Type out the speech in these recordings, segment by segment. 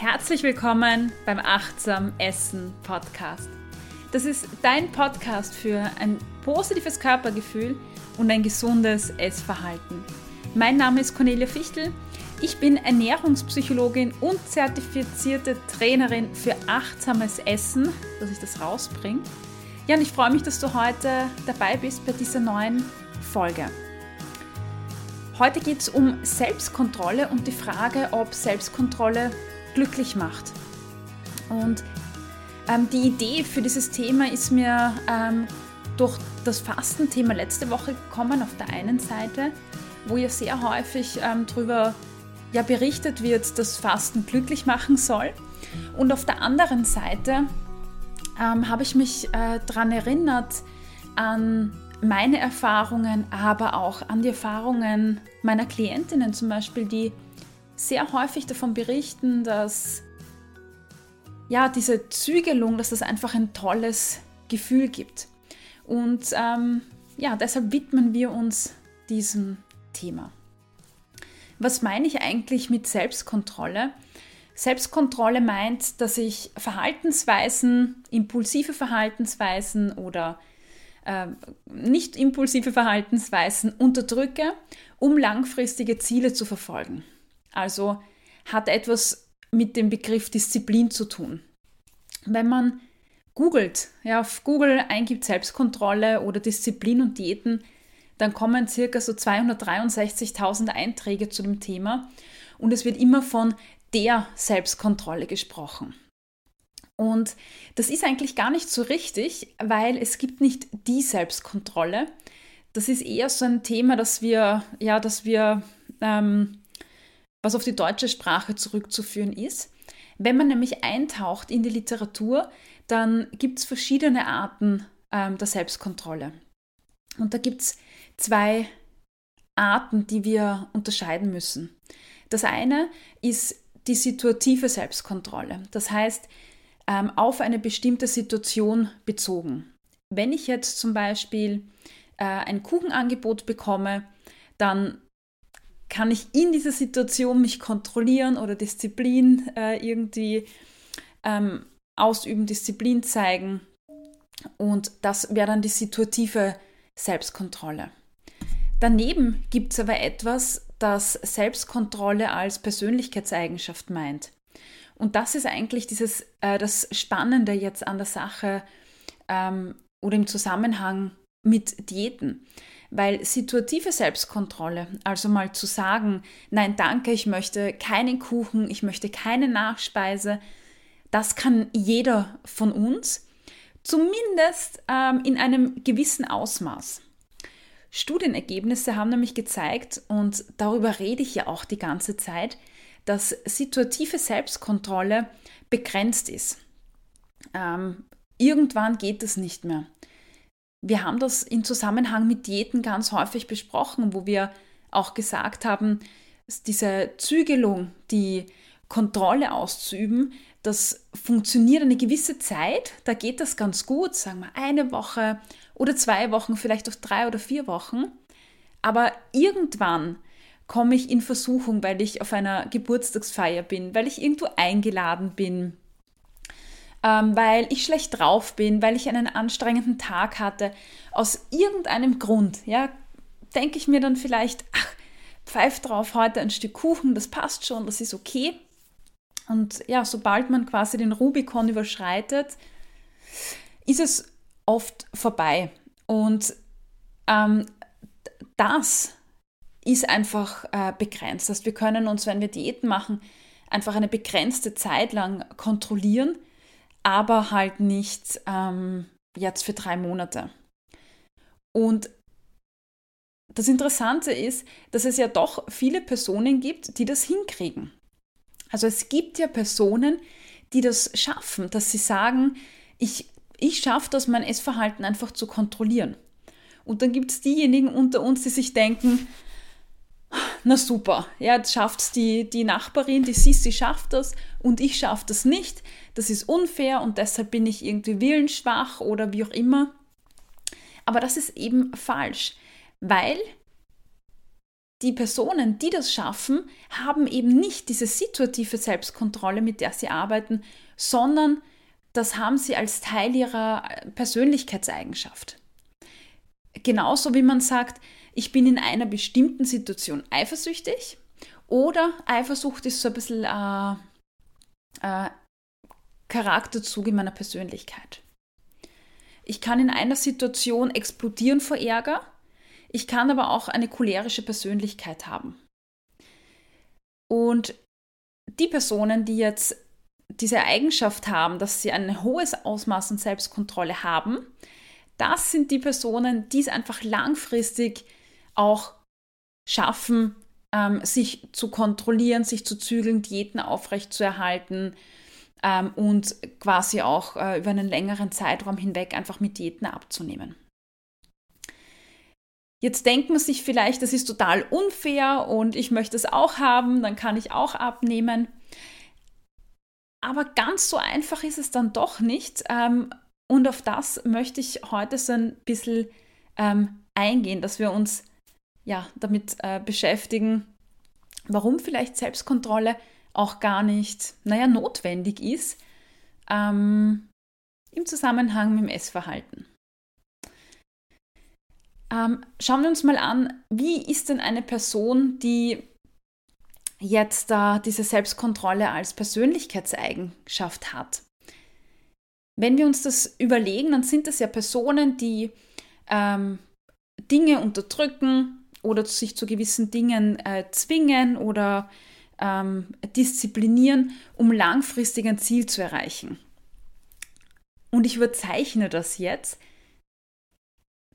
Herzlich willkommen beim Achtsam Essen Podcast. Das ist dein Podcast für ein positives Körpergefühl und ein gesundes Essverhalten. Mein Name ist Cornelia Fichtel. Ich bin Ernährungspsychologin und zertifizierte Trainerin für achtsames Essen, dass ich das rausbringe. Ja, und ich freue mich, dass du heute dabei bist bei dieser neuen Folge. Heute geht es um Selbstkontrolle und die Frage, ob Selbstkontrolle glücklich macht. Und ähm, die Idee für dieses Thema ist mir ähm, durch das Fastenthema letzte Woche gekommen, auf der einen Seite, wo ja sehr häufig ähm, darüber ja, berichtet wird, dass Fasten glücklich machen soll. Und auf der anderen Seite ähm, habe ich mich äh, daran erinnert, an meine Erfahrungen, aber auch an die Erfahrungen meiner Klientinnen zum Beispiel, die sehr häufig davon berichten, dass ja, diese Zügelung, dass das einfach ein tolles Gefühl gibt. Und ähm, ja, deshalb widmen wir uns diesem Thema. Was meine ich eigentlich mit Selbstkontrolle? Selbstkontrolle meint, dass ich Verhaltensweisen, impulsive Verhaltensweisen oder äh, nicht impulsive Verhaltensweisen unterdrücke, um langfristige Ziele zu verfolgen. Also hat etwas mit dem Begriff Disziplin zu tun. Wenn man googelt, ja, auf Google eingibt Selbstkontrolle oder Disziplin und Diäten, dann kommen circa so 263.000 Einträge zu dem Thema und es wird immer von der Selbstkontrolle gesprochen. Und das ist eigentlich gar nicht so richtig, weil es gibt nicht die Selbstkontrolle. Das ist eher so ein Thema, dass wir, ja, dass wir ähm, was auf die deutsche Sprache zurückzuführen ist. Wenn man nämlich eintaucht in die Literatur, dann gibt es verschiedene Arten ähm, der Selbstkontrolle. Und da gibt es zwei Arten, die wir unterscheiden müssen. Das eine ist die situative Selbstkontrolle. Das heißt, ähm, auf eine bestimmte Situation bezogen. Wenn ich jetzt zum Beispiel äh, ein Kuchenangebot bekomme, dann kann ich in dieser Situation mich kontrollieren oder Disziplin äh, irgendwie ähm, ausüben, Disziplin zeigen. Und das wäre dann die situative Selbstkontrolle. Daneben gibt es aber etwas, das Selbstkontrolle als Persönlichkeitseigenschaft meint. Und das ist eigentlich dieses, äh, das Spannende jetzt an der Sache ähm, oder im Zusammenhang mit Diäten. Weil situative Selbstkontrolle, also mal zu sagen, nein, danke, ich möchte keinen Kuchen, ich möchte keine Nachspeise, das kann jeder von uns, zumindest ähm, in einem gewissen Ausmaß. Studienergebnisse haben nämlich gezeigt, und darüber rede ich ja auch die ganze Zeit, dass situative Selbstkontrolle begrenzt ist. Ähm, irgendwann geht es nicht mehr. Wir haben das in Zusammenhang mit Diäten ganz häufig besprochen, wo wir auch gesagt haben, diese Zügelung, die Kontrolle auszuüben, das funktioniert eine gewisse Zeit, da geht das ganz gut, sagen wir eine Woche oder zwei Wochen, vielleicht auch drei oder vier Wochen. Aber irgendwann komme ich in Versuchung, weil ich auf einer Geburtstagsfeier bin, weil ich irgendwo eingeladen bin, ähm, weil ich schlecht drauf bin, weil ich einen anstrengenden Tag hatte. Aus irgendeinem Grund, ja, denke ich mir dann vielleicht, ach, pfeif drauf, heute ein Stück Kuchen, das passt schon, das ist okay. Und ja, sobald man quasi den Rubikon überschreitet, ist es oft vorbei. Und ähm, das ist einfach äh, begrenzt. Das heißt, wir können uns, wenn wir Diäten machen, einfach eine begrenzte Zeit lang kontrollieren aber halt nicht ähm, jetzt für drei Monate. Und das Interessante ist, dass es ja doch viele Personen gibt, die das hinkriegen. Also es gibt ja Personen, die das schaffen, dass sie sagen, ich, ich schaffe das, mein Essverhalten einfach zu kontrollieren. Und dann gibt es diejenigen unter uns, die sich denken, na super, ja, jetzt schafft es die, die Nachbarin, die Sissi schafft das und ich schaffe das nicht. Das ist unfair und deshalb bin ich irgendwie willensschwach oder wie auch immer. Aber das ist eben falsch, weil die Personen, die das schaffen, haben eben nicht diese situative Selbstkontrolle, mit der sie arbeiten, sondern das haben sie als Teil ihrer Persönlichkeitseigenschaft. Genauso wie man sagt, ich bin in einer bestimmten Situation eifersüchtig oder Eifersucht ist so ein bisschen äh, äh, Charakterzug in meiner Persönlichkeit. Ich kann in einer Situation explodieren vor Ärger ich kann aber auch eine cholerische Persönlichkeit haben. Und die Personen, die jetzt diese Eigenschaft haben, dass sie ein hohes Ausmaß an Selbstkontrolle haben, das sind die Personen, die es einfach langfristig auch schaffen, ähm, sich zu kontrollieren, sich zu zügeln, Diäten aufrechtzuerhalten ähm, und quasi auch äh, über einen längeren Zeitraum hinweg einfach mit Diäten abzunehmen. Jetzt denkt man sich vielleicht, das ist total unfair und ich möchte es auch haben, dann kann ich auch abnehmen. Aber ganz so einfach ist es dann doch nicht. Ähm, und auf das möchte ich heute so ein bisschen ähm, eingehen, dass wir uns ja damit äh, beschäftigen, warum vielleicht Selbstkontrolle auch gar nicht, naja, notwendig ist ähm, im Zusammenhang mit dem Essverhalten. Ähm, schauen wir uns mal an, wie ist denn eine Person, die jetzt da diese Selbstkontrolle als Persönlichkeitseigenschaft hat? Wenn wir uns das überlegen, dann sind das ja Personen, die ähm, Dinge unterdrücken oder sich zu gewissen Dingen äh, zwingen oder ähm, disziplinieren, um langfristig ein Ziel zu erreichen. Und ich überzeichne das jetzt,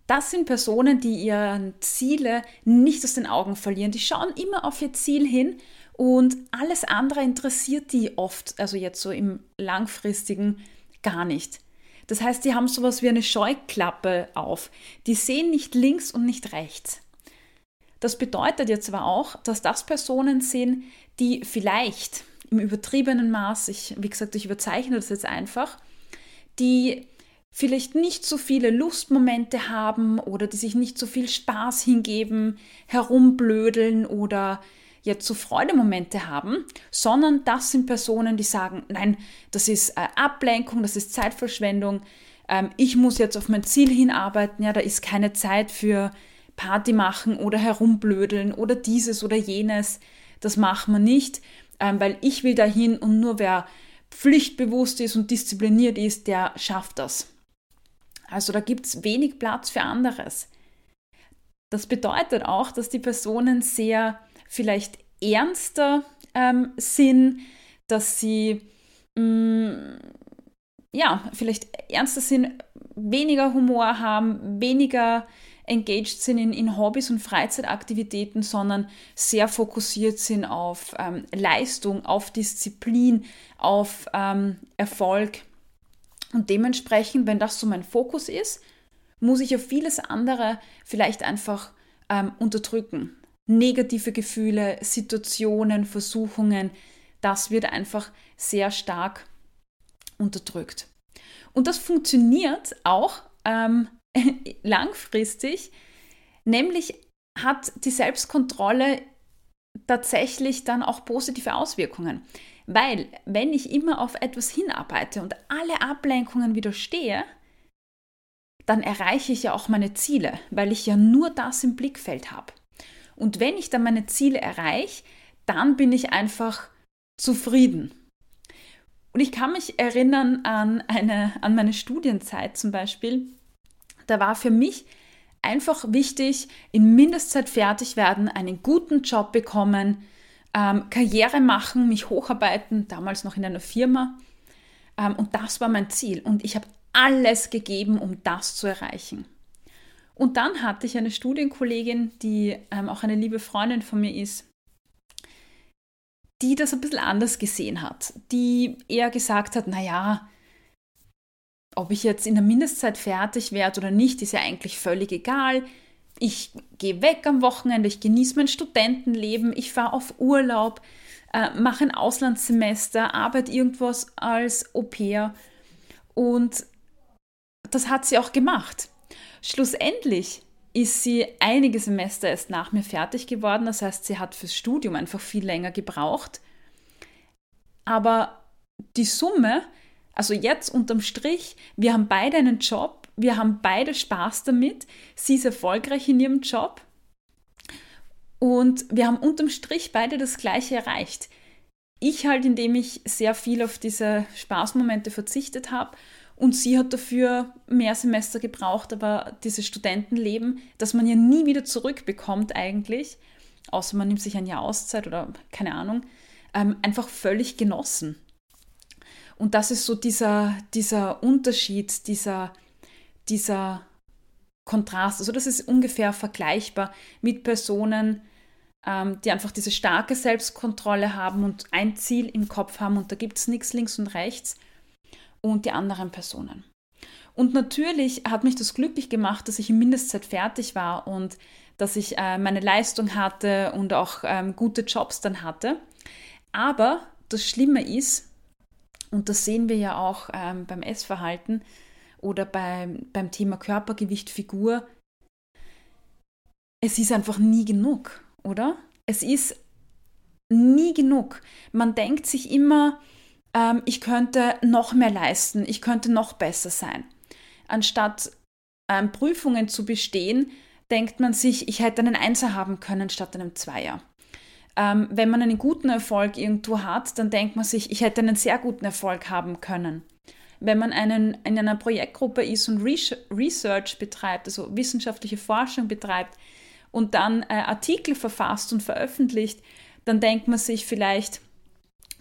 das sind Personen, die ihre Ziele nicht aus den Augen verlieren. Die schauen immer auf ihr Ziel hin und alles andere interessiert die oft, also jetzt so im langfristigen, gar nicht. Das heißt, die haben sowas wie eine Scheuklappe auf. Die sehen nicht links und nicht rechts. Das bedeutet jetzt aber auch, dass das Personen sind, die vielleicht im übertriebenen Maß, ich, wie gesagt, ich überzeichne das jetzt einfach, die vielleicht nicht so viele Lustmomente haben oder die sich nicht so viel Spaß hingeben, herumblödeln oder jetzt so Freudemomente haben, sondern das sind Personen, die sagen, nein, das ist äh, Ablenkung, das ist Zeitverschwendung, ähm, ich muss jetzt auf mein Ziel hinarbeiten, ja, da ist keine Zeit für Party machen oder herumblödeln oder dieses oder jenes, das machen wir nicht, ähm, weil ich will dahin und nur wer pflichtbewusst ist und diszipliniert ist, der schafft das. Also da gibt es wenig Platz für anderes. Das bedeutet auch, dass die Personen sehr vielleicht ernster ähm, sind, dass sie mh, mm, ja vielleicht ernster sind, weniger Humor haben, weniger engaged sind in, in Hobbys und Freizeitaktivitäten, sondern sehr fokussiert sind auf ähm, Leistung, auf Disziplin, auf ähm, Erfolg. Und dementsprechend, wenn das so mein Fokus ist, muss ich auf vieles andere vielleicht einfach ähm, unterdrücken. Negative Gefühle, Situationen, Versuchungen, das wird einfach sehr stark unterdrückt. Und das funktioniert auch ähm, langfristig, nämlich hat die Selbstkontrolle tatsächlich dann auch positive Auswirkungen. Weil, wenn ich immer auf etwas hinarbeite und alle Ablenkungen widerstehe, dann erreiche ich ja auch meine Ziele, weil ich ja nur das im Blickfeld habe. Und wenn ich dann meine Ziele erreiche, dann bin ich einfach zufrieden. Und ich kann mich erinnern an, eine, an meine Studienzeit zum Beispiel. Da war für mich einfach wichtig, in Mindestzeit fertig werden, einen guten Job bekommen, ähm, Karriere machen, mich hocharbeiten, damals noch in einer Firma. Ähm, und das war mein Ziel. Und ich habe alles gegeben, um das zu erreichen. Und dann hatte ich eine Studienkollegin, die ähm, auch eine liebe Freundin von mir ist, die das ein bisschen anders gesehen hat, die eher gesagt hat, naja, ob ich jetzt in der Mindestzeit fertig werde oder nicht, ist ja eigentlich völlig egal ich gehe weg am Wochenende, ich genieße mein Studentenleben, ich fahre auf Urlaub, äh, mache ein Auslandssemester, arbeite irgendwas als Au pair. Und das hat sie auch gemacht. Schlussendlich ist sie einige Semester erst nach mir fertig geworden. Das heißt, sie hat fürs Studium einfach viel länger gebraucht. Aber die Summe, also jetzt unterm Strich, wir haben beide einen Job, wir haben beide Spaß damit, sie ist erfolgreich in ihrem Job und wir haben unterm Strich beide das Gleiche erreicht. Ich halt, indem ich sehr viel auf diese Spaßmomente verzichtet habe und sie hat dafür mehr Semester gebraucht, aber dieses Studentenleben, das man ja nie wieder zurückbekommt eigentlich, außer man nimmt sich ein Jahr Auszeit oder keine Ahnung, ähm, einfach völlig genossen. Und das ist so dieser, dieser Unterschied, dieser, dieser Kontrast. Also das ist ungefähr vergleichbar mit Personen, ähm, die einfach diese starke Selbstkontrolle haben und ein Ziel im Kopf haben und da gibt es nichts links und rechts und die anderen Personen. Und natürlich hat mich das glücklich gemacht, dass ich in Mindestzeit fertig war und dass ich äh, meine Leistung hatte und auch ähm, gute Jobs dann hatte. Aber das Schlimme ist, und das sehen wir ja auch ähm, beim Essverhalten oder beim, beim Thema Körpergewicht, Figur, es ist einfach nie genug oder? Es ist nie genug. Man denkt sich immer, ähm, ich könnte noch mehr leisten, ich könnte noch besser sein. Anstatt ähm, Prüfungen zu bestehen, denkt man sich, ich hätte einen Einser haben können statt einem Zweier. Ähm, wenn man einen guten Erfolg irgendwo hat, dann denkt man sich, ich hätte einen sehr guten Erfolg haben können. Wenn man einen, in einer Projektgruppe ist und Research betreibt, also wissenschaftliche Forschung betreibt, und dann äh, Artikel verfasst und veröffentlicht, dann denkt man sich vielleicht,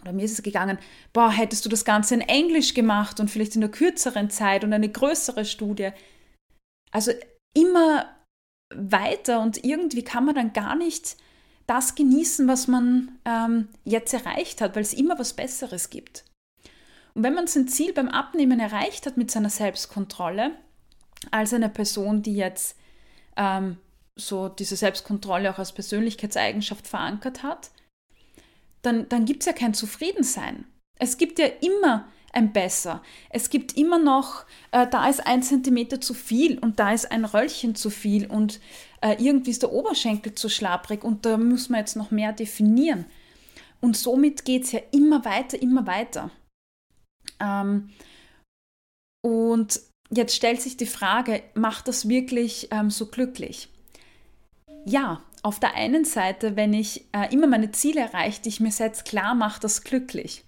oder mir ist es gegangen, boah, hättest du das Ganze in Englisch gemacht und vielleicht in einer kürzeren Zeit und eine größere Studie. Also immer weiter und irgendwie kann man dann gar nicht das genießen, was man ähm, jetzt erreicht hat, weil es immer was Besseres gibt. Und wenn man sein Ziel beim Abnehmen erreicht hat mit seiner Selbstkontrolle, als eine Person, die jetzt ähm, so diese Selbstkontrolle auch als Persönlichkeitseigenschaft verankert hat, dann, dann gibt es ja kein Zufriedensein. Es gibt ja immer ein Besser. Es gibt immer noch, äh, da ist ein Zentimeter zu viel und da ist ein Röllchen zu viel und äh, irgendwie ist der Oberschenkel zu schlapperig und da muss man jetzt noch mehr definieren. Und somit geht es ja immer weiter, immer weiter. Ähm, und jetzt stellt sich die Frage, macht das wirklich ähm, so glücklich? ja, auf der einen Seite, wenn ich äh, immer meine Ziele erreiche, die ich mir setze, klar macht das glücklich.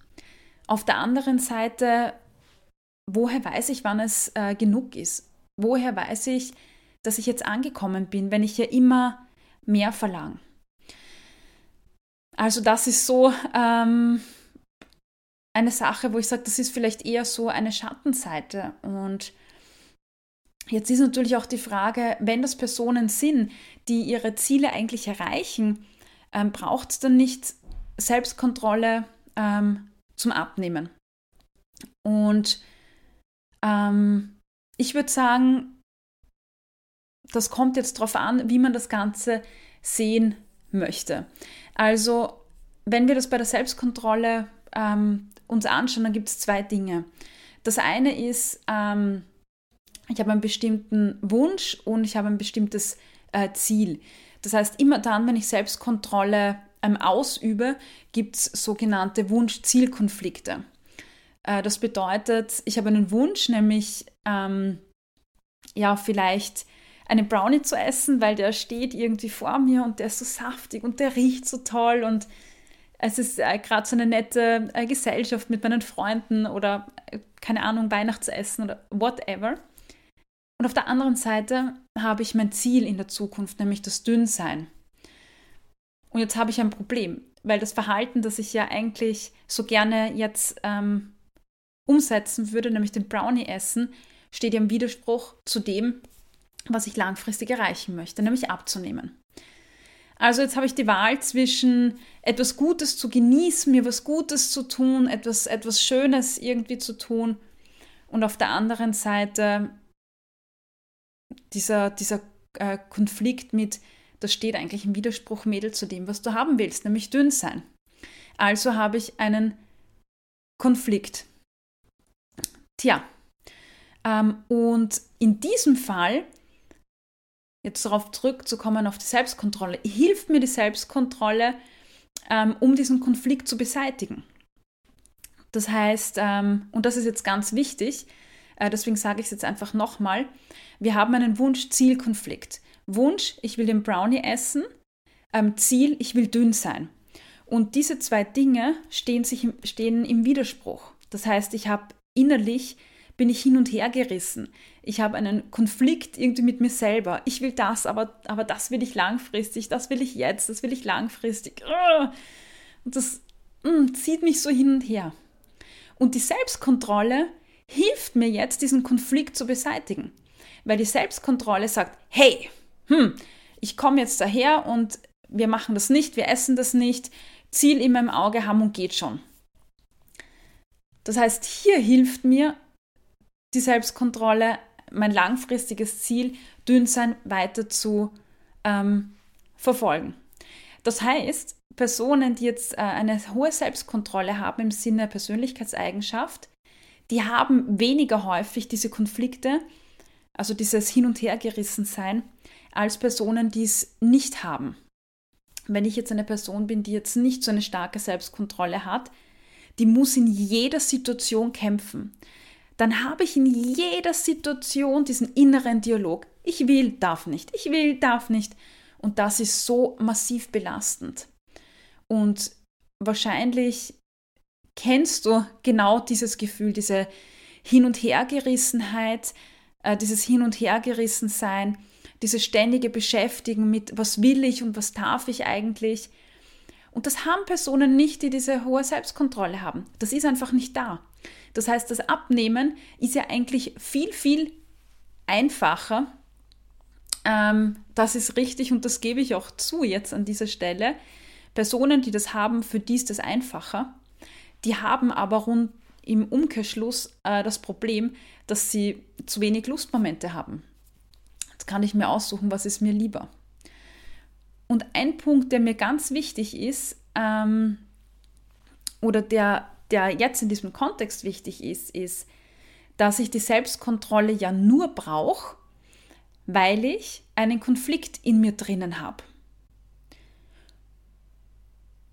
Auf der anderen Seite, woher weiß ich, wann es äh, genug ist? Woher weiß ich, dass ich jetzt angekommen bin, wenn ich ja immer mehr verlange? Also das ist so ähm, eine Sache, wo ich sage, das ist vielleicht eher so eine Schattenseite und Jetzt ist natürlich auch die Frage, wenn das Personen sind, die ihre Ziele eigentlich erreichen, ähm, braucht es dann nicht Selbstkontrolle ähm, zum Abnehmen. Und ähm, ich würde sagen, das kommt jetzt darauf an, wie man das Ganze sehen möchte. Also, wenn wir das bei der Selbstkontrolle ähm, uns anschauen, dann gibt es zwei Dinge. Das eine ist, ähm, ich habe einen bestimmten Wunsch und ich habe ein bestimmtes äh, Ziel. Das heißt, immer dann, wenn ich Selbstkontrolle ähm, ausübe, gibt es sogenannte Wunsch-Ziel-Konflikte. Äh, das bedeutet, ich habe einen Wunsch, nämlich ähm, ja, vielleicht einen Brownie zu essen, weil der steht irgendwie vor mir und der ist so saftig und der riecht so toll und es ist äh, gerade so eine nette äh, Gesellschaft mit meinen Freunden oder äh, keine Ahnung, Weihnachtsessen oder whatever. Und auf der anderen Seite habe ich mein Ziel in der Zukunft, nämlich das Dünnsein. Und jetzt habe ich ein Problem, weil das Verhalten, das ich ja eigentlich so gerne jetzt ähm, umsetzen würde, nämlich den Brownie essen, steht ja im Widerspruch zu dem, was ich langfristig erreichen möchte, nämlich abzunehmen. Also jetzt habe ich die Wahl zwischen etwas Gutes zu genießen, mir was Gutes zu tun, etwas, etwas Schönes irgendwie zu tun und auf der anderen Seite dieser, dieser äh, Konflikt mit, das steht eigentlich im Widerspruch, Mädel, zu dem, was du haben willst, nämlich dünn sein. Also habe ich einen Konflikt. Tja, ähm, und in diesem Fall jetzt darauf zurückzukommen, auf die Selbstkontrolle, hilft mir die Selbstkontrolle, ähm, um diesen Konflikt zu beseitigen. Das heißt, ähm, und das ist jetzt ganz wichtig, äh, deswegen sage ich es jetzt einfach nochmal, wir haben einen Wunsch-Ziel-Konflikt. Wunsch, ich will den Brownie essen, ähm, Ziel, ich will dünn sein. Und diese zwei Dinge stehen, sich, stehen im Widerspruch. Das heißt, ich habe innerlich, bin ich hin und her gerissen. Ich habe einen Konflikt irgendwie mit mir selber. Ich will das, aber, aber das will ich langfristig, das will ich jetzt, das will ich langfristig. Und das mh, mm, zieht mich so hin und her. Und die Selbstkontrolle hilft mir jetzt, diesen Konflikt zu beseitigen. Weil die Selbstkontrolle sagt, hey, hm, ich komme jetzt daher und wir machen das nicht, wir essen das nicht, Ziel immer im Auge haben und geht schon. Das heißt, hier hilft mir die Selbstkontrolle, mein langfristiges Ziel, dünn sein, weiter zu ähm, verfolgen. Das heißt, Personen, die jetzt äh, eine hohe Selbstkontrolle haben im Sinne Persönlichkeitseigenschaft, die haben weniger häufig diese Konflikte, also dieses Hin- und Hergerissensein, als Personen, die es nicht haben. Wenn ich jetzt eine Person bin, die jetzt nicht so eine starke Selbstkontrolle hat, die muss in jeder Situation kämpfen. Dann habe ich in jeder Situation diesen inneren Dialog. Ich will, darf nicht. Ich will, darf nicht. Und das ist so massiv belastend. Und wahrscheinlich kennst du genau dieses Gefühl, diese Hin- und Hergerissenheit, äh, dieses Hin- und Hergerissensein, dieses ständige Beschäftigen mit, was will ich und was darf ich eigentlich. Und das haben Personen nicht, die diese hohe Selbstkontrolle haben. Das ist einfach nicht da. Das heißt, das Abnehmen ist ja eigentlich viel, viel einfacher. Ähm, das ist richtig und das gebe ich auch zu jetzt an dieser Stelle. Personen, die das haben, für die ist das einfacher. Die haben aber rund im Umkehrschluss äh, das Problem, dass sie zu wenig Lustmomente haben. Kann ich mir aussuchen, was ist mir lieber. Und ein Punkt, der mir ganz wichtig ist, ähm, oder der, der jetzt in diesem Kontext wichtig ist, ist, dass ich die Selbstkontrolle ja nur brauche, weil ich einen Konflikt in mir drinnen habe.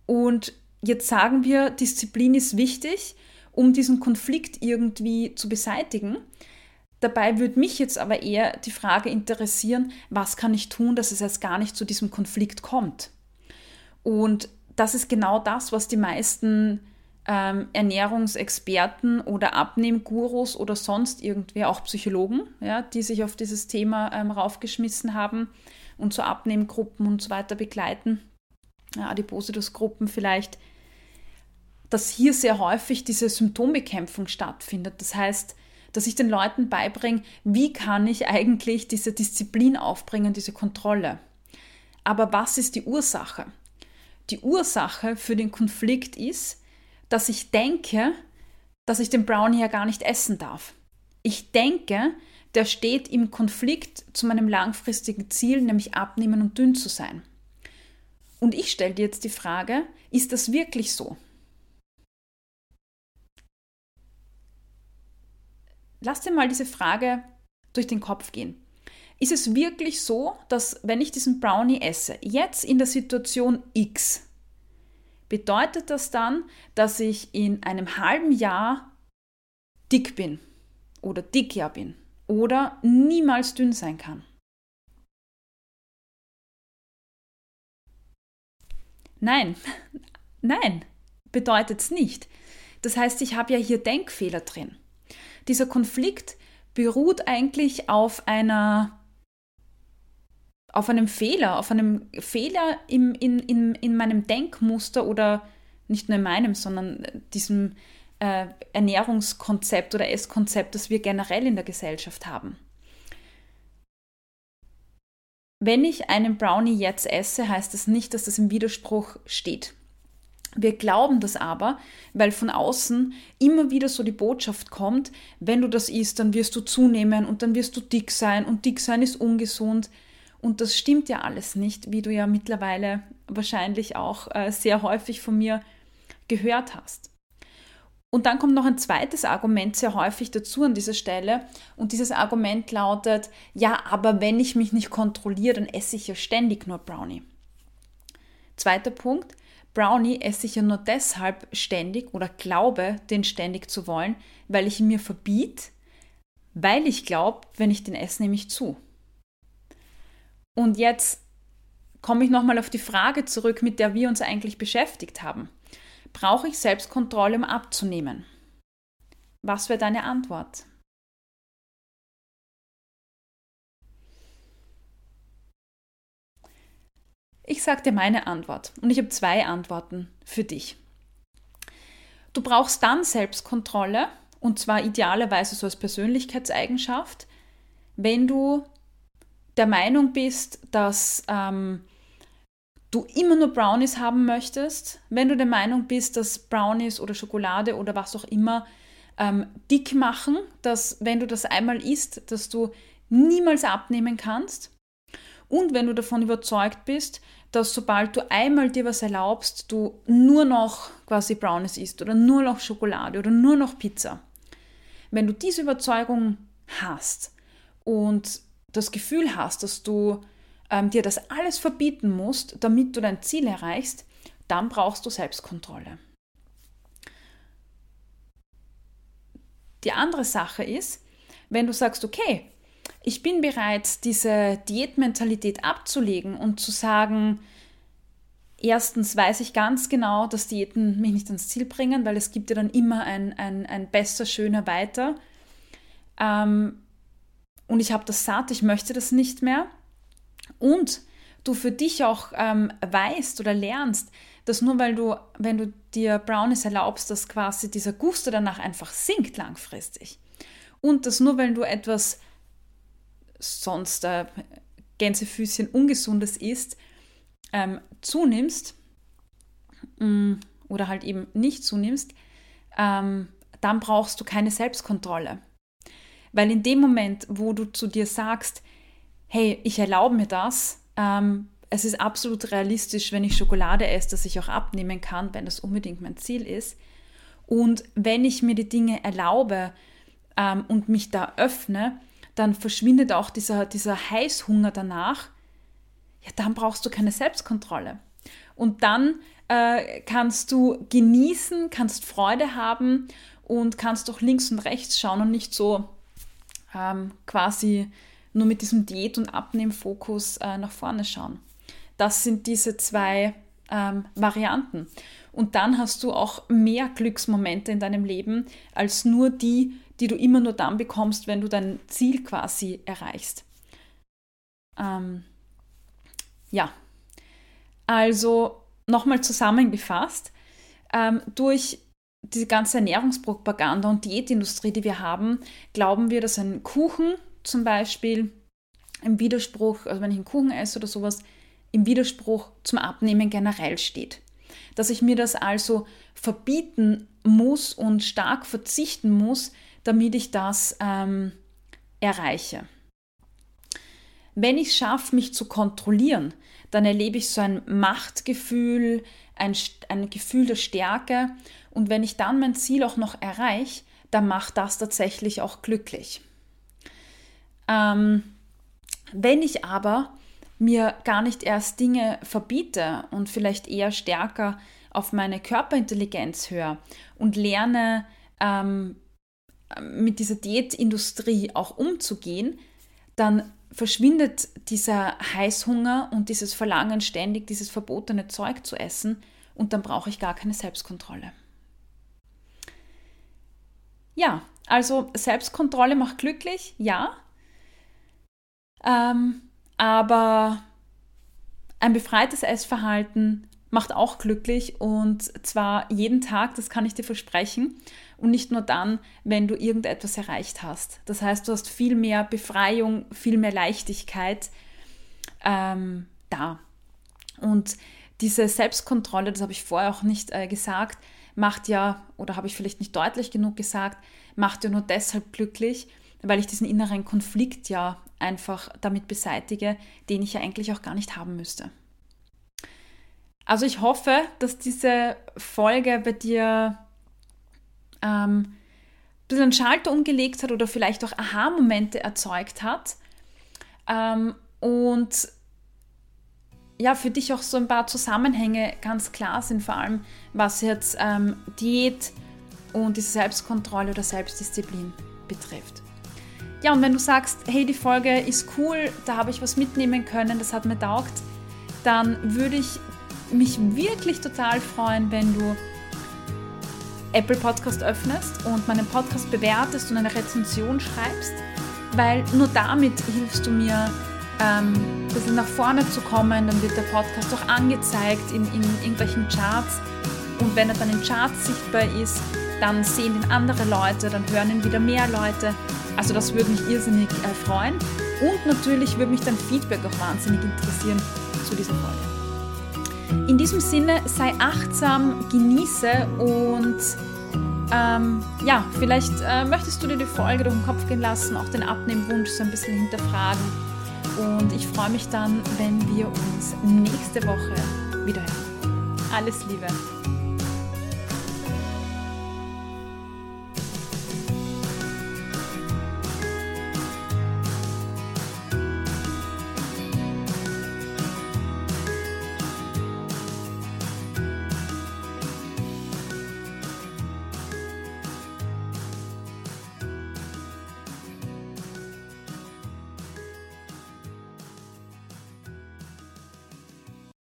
Und jetzt sagen wir, Disziplin ist wichtig, um diesen Konflikt irgendwie zu beseitigen. Dabei würde mich jetzt aber eher die Frage interessieren, was kann ich tun, dass es erst gar nicht zu diesem Konflikt kommt? Und das ist genau das, was die meisten ähm, Ernährungsexperten oder Abnehmgurus oder sonst irgendwer, auch Psychologen, ja, die sich auf dieses Thema ähm, raufgeschmissen haben und zu Abnehmgruppen und so weiter begleiten, ja, Adipositas-Gruppen vielleicht, dass hier sehr häufig diese Symptombekämpfung stattfindet. Das heißt, dass ich den Leuten beibringe, wie kann ich eigentlich diese Disziplin aufbringen, diese Kontrolle. Aber was ist die Ursache? Die Ursache für den Konflikt ist, dass ich denke, dass ich den Brownie ja gar nicht essen darf. Ich denke, der steht im Konflikt zu meinem langfristigen Ziel, nämlich abnehmen und dünn zu sein. Und ich stelle dir jetzt die Frage, ist das wirklich so? Lass dir mal diese Frage durch den Kopf gehen. Ist es wirklich so, dass wenn ich diesen Brownie esse, jetzt in der Situation X, bedeutet das dann, dass ich in einem halben Jahr dick bin oder dick ja bin oder niemals dünn sein kann? Nein, nein, bedeutet es nicht. Das heißt, ich habe ja hier Denkfehler drin dieser Konflikt beruht eigentlich auf einer auf einem Fehler, auf einem Fehler im, in, in, in meinem Denkmuster oder nicht nur in meinem, sondern diesem äh, Ernährungskonzept oder Esskonzept, das wir generell in der Gesellschaft haben. Wenn ich einen Brownie jetzt esse, heißt das nicht, dass das im Widerspruch steht. Wir glauben das aber, weil von außen immer wieder so die Botschaft kommt, wenn du das isst, dann wirst du zunehmen und dann wirst du dick sein und dick sein ist ungesund. Und das stimmt ja alles nicht, wie du ja mittlerweile wahrscheinlich auch äh, sehr häufig von mir gehört hast. Und dann kommt noch ein zweites Argument sehr häufig dazu an dieser Stelle. Und dieses Argument lautet, ja, aber wenn ich mich nicht kontrolliere, dann esse ich ja ständig nur Brownie. Zweiter Punkt, Brownie esse ich ja nur deshalb ständig oder glaube, den ständig zu wollen, weil ich ihn mir verbiete, weil ich glaube, wenn ich den esse, nehme ich zu. Und jetzt komme ich nochmal auf die Frage zurück, mit der wir uns eigentlich beschäftigt haben. Brauche ich Selbstkontrolle, um abzunehmen? Was wäre deine Antwort? Ich sage dir meine Antwort und ich habe zwei Antworten für dich. Du brauchst dann Selbstkontrolle und zwar idealerweise so als Persönlichkeitseigenschaft, wenn du der Meinung bist, dass ähm, du immer nur Brownies haben möchtest, wenn du der Meinung bist, dass Brownies oder Schokolade oder was auch immer ähm, dick machen, dass wenn du das einmal isst, dass du niemals abnehmen kannst. Und wenn du davon überzeugt bist, dass sobald du einmal dir was erlaubst, du nur noch quasi Brownies isst oder nur noch Schokolade oder nur noch Pizza. Wenn du diese Überzeugung hast und das Gefühl hast, dass du ähm, dir das alles verbieten musst, damit du dein Ziel erreichst, dann brauchst du Selbstkontrolle. Die andere Sache ist, wenn du sagst, okay, ich bin bereit, diese Diätmentalität abzulegen und zu sagen, erstens weiß ich ganz genau, dass Diäten mich nicht ans Ziel bringen, weil es gibt ja dann immer ein, ein, ein besser, schöner, weiter. Ähm, und ich habe das satt, ich möchte das nicht mehr und du für dich auch ähm, weißt oder lernst, dass nur weil du, wenn du dir Brownies erlaubst, dass quasi dieser Gusto danach einfach sinkt langfristig. Und dass nur weil du etwas sonst äh, Gänsefüßchen Ungesundes isst, ähm, zunimmst mh, mm, oder halt eben nicht zunimmst, ähm, dann brauchst du keine Selbstkontrolle. Weil in dem Moment, wo du zu dir sagst, hey, ich erlaube mir das, ähm, es ist absolut realistisch, wenn ich Schokolade esse, dass ich auch abnehmen kann, wenn das unbedingt mein Ziel ist. Und wenn ich mir die Dinge erlaube ähm, und mich da öffne, dann verschwindet auch dieser, dieser Heißhunger danach. Ja, dann brauchst du keine Selbstkontrolle. Und dann äh, kannst du genießen, kannst Freude haben und kannst auch links und rechts schauen und nicht so ähm, quasi nur mit diesem Diät- und Abnehmfokus äh, nach vorne schauen. Das sind diese zwei ähm, Varianten. Und dann hast du auch mehr Glücksmomente in deinem Leben als nur die, die du immer nur dann bekommst, wenn du dein Ziel quasi erreichst. Ähm, ja, also nochmal zusammengefasst, ähm, durch diese ganze Ernährungspropaganda und Diätindustrie, die wir haben, glauben wir, dass ein Kuchen zum Beispiel im Widerspruch, also wenn ich einen Kuchen esse oder sowas, im Widerspruch zum Abnehmen generell steht. Dass ich mir das also verbieten muss und stark verzichten muss, damit ich das ähm, erreiche. Wenn ich es schaffe, mich zu kontrollieren, dann erlebe ich so ein Machtgefühl, ein, ein Gefühl der Stärke und wenn ich dann mein Ziel auch noch erreiche, dann macht das tatsächlich auch glücklich. Ähm, wenn ich aber mir gar nicht erst Dinge verbiete und vielleicht eher stärker auf meine Körperintelligenz höre und lerne, ähm, mit dieser Diätindustrie auch umzugehen, dann verschwindet dieser Heißhunger und dieses Verlangen, ständig dieses verbotene Zeug zu essen und dann brauche ich gar keine Selbstkontrolle. Ja, also Selbstkontrolle macht glücklich, ja, ähm, aber ein befreites Essverhalten macht auch glücklich und zwar jeden Tag, das kann ich dir versprechen. Und nicht nur dann, wenn du irgendetwas erreicht hast. Das heißt, du hast viel mehr Befreiung, viel mehr Leichtigkeit ähm, da. Und diese Selbstkontrolle, das habe ich vorher auch nicht äh, gesagt, macht ja, oder habe ich vielleicht nicht deutlich genug gesagt, macht ja nur deshalb glücklich, weil ich diesen inneren Konflikt ja einfach damit beseitige, den ich ja eigentlich auch gar nicht haben müsste. Also ich hoffe, dass diese Folge bei dir ähm, ein bisschen einen Schalter umgelegt hat oder vielleicht auch Aha-Momente erzeugt hat. Ähm, und ja, für dich auch so ein paar Zusammenhänge ganz klar sind, vor allem was jetzt ähm, Diät und diese Selbstkontrolle oder Selbstdisziplin betrifft. Ja, und wenn du sagst, hey, die Folge ist cool, da habe ich was mitnehmen können, das hat mir taugt, dann würde ich mich wirklich total freuen, wenn du Apple Podcast öffnest und meinen Podcast bewertest und eine Rezension schreibst, weil nur damit hilfst du mir, ähm, ein bisschen nach vorne zu kommen. Dann wird der Podcast auch angezeigt in, in irgendwelchen Charts und wenn er dann in Charts sichtbar ist, dann sehen ihn andere Leute, dann hören ihn wieder mehr Leute. Also das würde mich irrsinnig äh, freuen. Und natürlich würde mich dein Feedback auch wahnsinnig interessieren zu dieser Folge. In diesem Sinne, sei achtsam, genieße und ähm, ja, vielleicht äh, möchtest du dir die Folge durch den Kopf gehen lassen, auch den Abnehmwunsch so ein bisschen hinterfragen. Und ich freue mich dann, wenn wir uns nächste Woche wieder hören. Alles Liebe!